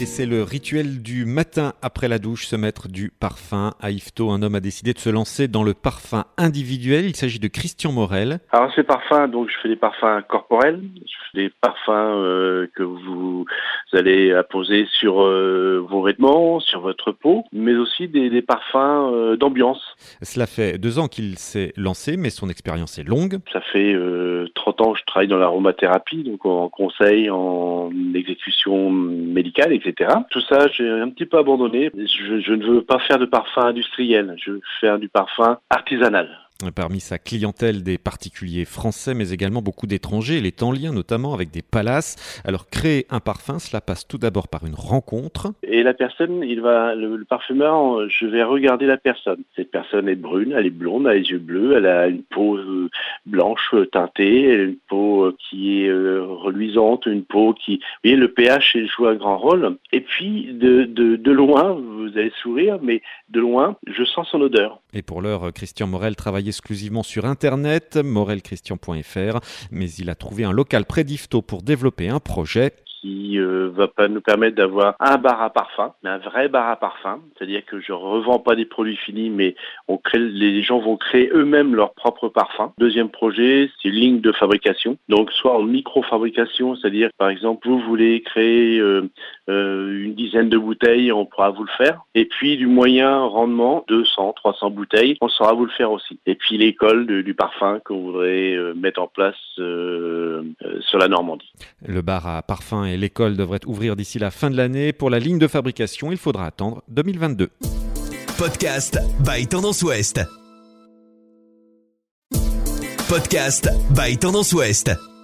Et c'est le rituel du matin après la douche, se mettre du parfum. À Yvetot, un homme a décidé de se lancer dans le parfum individuel. Il s'agit de Christian Morel. Alors ces parfums, donc je fais des parfums corporels, je fais des parfums euh, que vous allez apposer sur euh, vos vêtements, sur votre peau, mais aussi des, des parfums euh, d'ambiance. Cela fait deux ans qu'il s'est lancé, mais son expérience est longue. Ça fait 30 ans que je travaille dans l'aromathérapie, donc en conseil, en exécution médicale, etc. Tout ça, j'ai un petit peu abandonné. Je, je ne veux pas faire de parfum industriel, je veux faire du parfum artisanal. Parmi sa clientèle, des particuliers français, mais également beaucoup d'étrangers. Il est en lien notamment avec des palaces. Alors, créer un parfum, cela passe tout d'abord par une rencontre. Et la personne, il va, le, parfumeur, je vais regarder la personne. Cette personne est brune, elle est blonde, elle a les yeux bleus, elle a une peau euh, blanche euh, teintée, elle a une peau euh, qui est reluisante, une peau qui, vous voyez, le pH joue un grand rôle. Et puis, de, de, de loin, vous allez sourire, mais de loin, je sens son odeur. Et pour l'heure, Christian Morel travaille exclusivement sur Internet, morelchristian.fr, mais il a trouvé un local près d'Ifto pour développer un projet qui euh, va pas nous permettre d'avoir un bar à parfum, mais un vrai bar à parfum, c'est-à-dire que je revends pas des produits finis, mais on crée, les gens vont créer eux-mêmes leur propre parfum. Deuxième projet, c'est une ligne de fabrication, donc soit en micro-fabrication, c'est-à-dire par exemple vous voulez créer euh, euh, une dizaine de bouteilles, on pourra vous le faire. Et puis du moyen rendement, 200, 300 bouteilles, on saura vous le faire aussi. Et puis l'école du parfum qu'on voudrait mettre en place sur la Normandie. Le bar à parfum et l'école devraient ouvrir d'ici la fin de l'année. Pour la ligne de fabrication, il faudra attendre 2022. Podcast by Tendance Ouest. Podcast by Tendance Ouest.